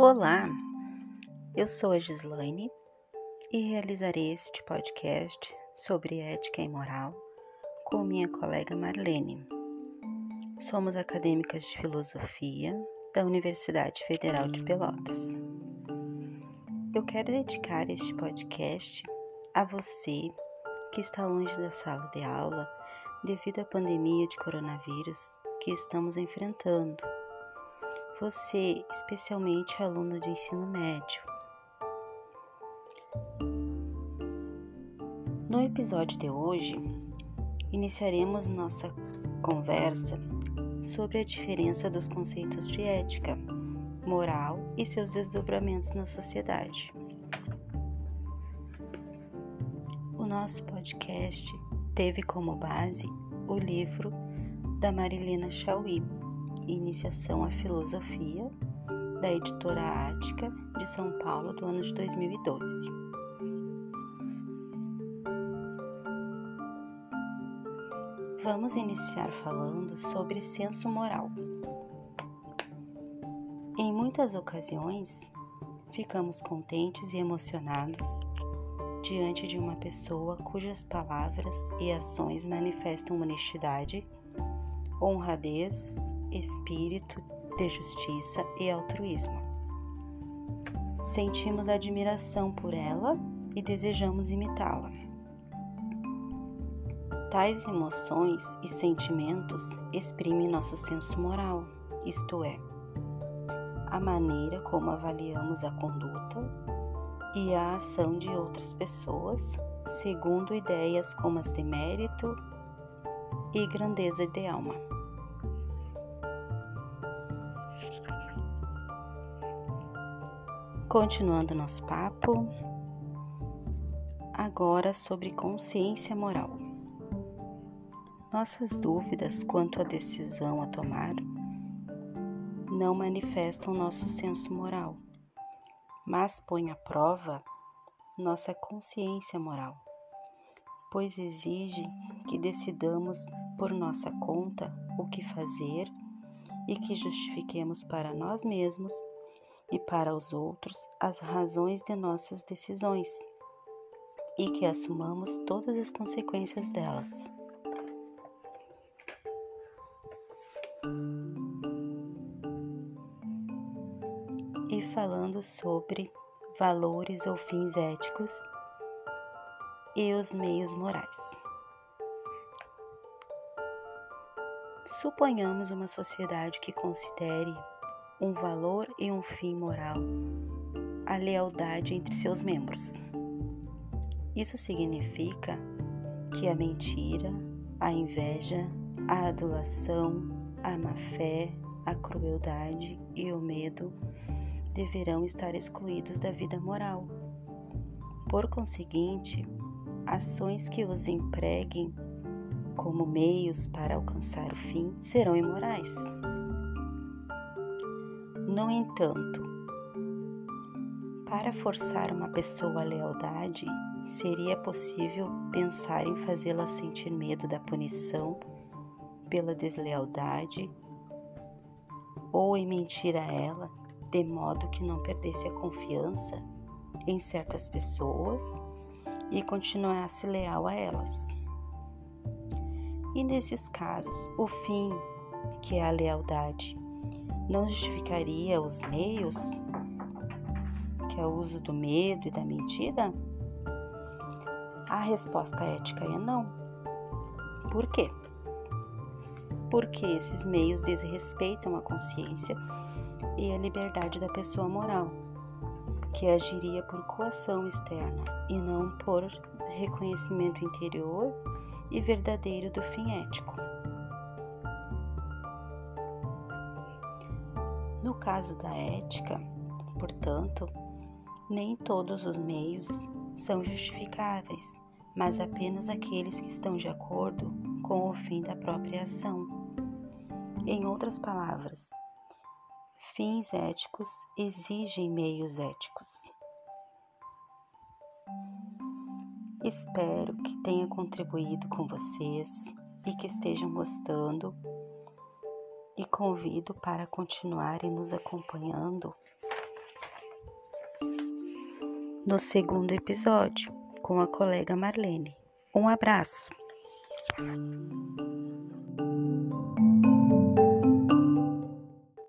Olá, eu sou a Gislaine e realizarei este podcast sobre ética e moral com minha colega Marlene. Somos acadêmicas de filosofia da Universidade Federal de Pelotas. Eu quero dedicar este podcast a você que está longe da sala de aula devido à pandemia de coronavírus que estamos enfrentando você, especialmente aluno de ensino médio. No episódio de hoje, iniciaremos nossa conversa sobre a diferença dos conceitos de ética, moral e seus desdobramentos na sociedade. O nosso podcast teve como base o livro da Marilena Chauí, Iniciação à Filosofia, da editora Ática, de São Paulo, do ano de 2012. Vamos iniciar falando sobre senso moral. Em muitas ocasiões, ficamos contentes e emocionados diante de uma pessoa cujas palavras e ações manifestam honestidade, honradez espírito de justiça e altruísmo. Sentimos admiração por ela e desejamos imitá-la. Tais emoções e sentimentos exprimem nosso senso moral, isto é, a maneira como avaliamos a conduta e a ação de outras pessoas, segundo ideias como as de mérito e grandeza de alma. Continuando nosso papo, agora sobre consciência moral. Nossas dúvidas quanto à decisão a tomar não manifestam nosso senso moral, mas põem à prova nossa consciência moral, pois exige que decidamos por nossa conta o que fazer e que justifiquemos para nós mesmos e para os outros as razões de nossas decisões e que assumamos todas as consequências delas. E falando sobre valores ou fins éticos e os meios morais. Suponhamos uma sociedade que considere um valor e um fim moral, a lealdade entre seus membros. Isso significa que a mentira, a inveja, a adulação, a má-fé, a crueldade e o medo deverão estar excluídos da vida moral. Por conseguinte, ações que os empreguem como meios para alcançar o fim serão imorais. No entanto, para forçar uma pessoa à lealdade, seria possível pensar em fazê-la sentir medo da punição pela deslealdade ou em mentir a ela de modo que não perdesse a confiança em certas pessoas e continuasse leal a elas. E nesses casos, o fim, que é a lealdade, não justificaria os meios, que é o uso do medo e da mentira? A resposta ética é não. Por quê? Porque esses meios desrespeitam a consciência e a liberdade da pessoa moral, que agiria por coação externa e não por reconhecimento interior e verdadeiro do fim ético. No caso da ética, portanto, nem todos os meios são justificáveis, mas apenas aqueles que estão de acordo com o fim da própria ação. Em outras palavras, fins éticos exigem meios éticos. Espero que tenha contribuído com vocês e que estejam gostando e convido para continuarem nos acompanhando no segundo episódio com a colega Marlene. Um abraço!